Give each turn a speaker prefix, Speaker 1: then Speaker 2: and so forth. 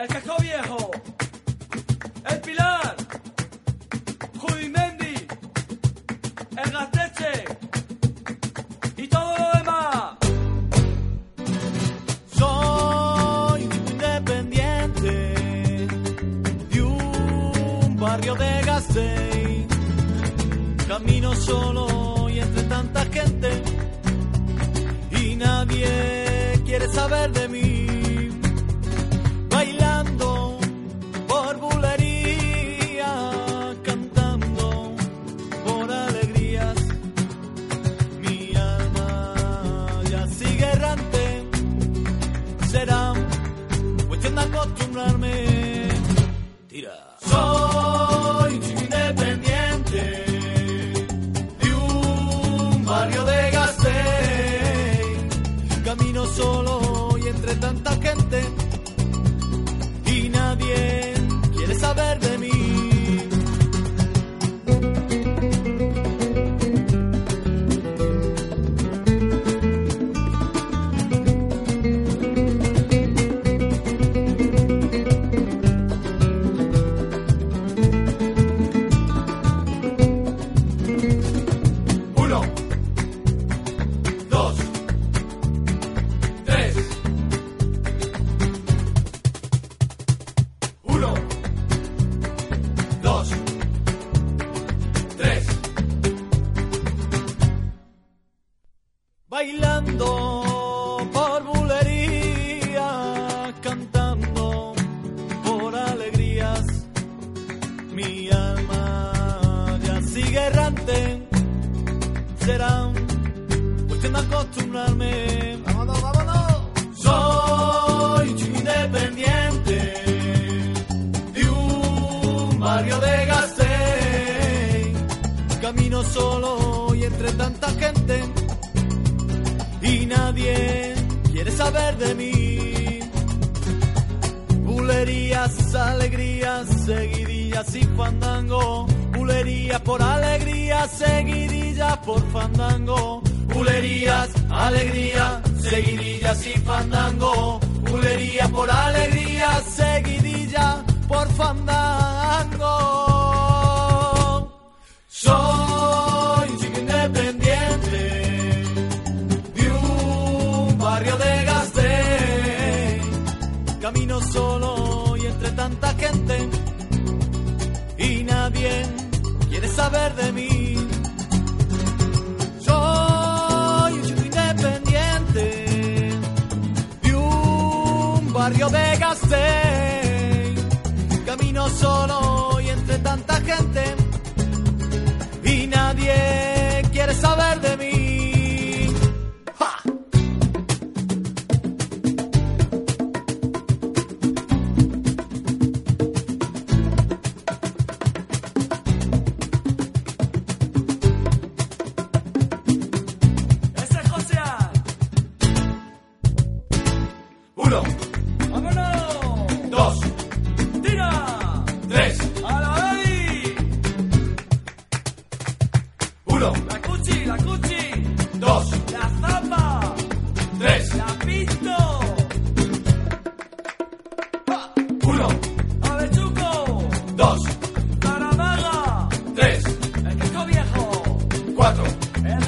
Speaker 1: el casco viejo, el pilar, Judimendi, el gasteche y todo lo demás.
Speaker 2: Soy independiente de un barrio de Gasteiz. Camino solo y entre tanta gente y nadie quiere saber de mí. Tira.
Speaker 1: Uno, dos, tres.
Speaker 2: Bailando por bulería, cantando por alegrías. Mi alma ya sigue errante. Será cuestión de acostumbrarme. Tanta gente y nadie quiere saber de mí. Bulerías, alegrías, seguidillas y fandango. Bulerías por alegría, seguidillas por fandango. Bulerías, alegría, seguidillas y fandango. Bulerías por alegría, seguidilla por fandango. Tanta gente y nadie quiere saber de mí. Soy un chico independiente de un barrio de Gasteiz. Camino solo y entre tanta gente Uno,
Speaker 1: ¡Vámonos!
Speaker 2: dos,
Speaker 1: ¡Tira!
Speaker 2: tres,
Speaker 1: ¡A la ley!
Speaker 2: uno,
Speaker 1: La cuchi, la cuchi,
Speaker 2: dos,
Speaker 1: la zapa,
Speaker 2: tres,
Speaker 1: la pinto,
Speaker 2: uno,
Speaker 1: avechuco,
Speaker 2: dos,
Speaker 1: caramaga,
Speaker 2: tres,
Speaker 1: el casco viejo,
Speaker 2: cuatro,
Speaker 1: el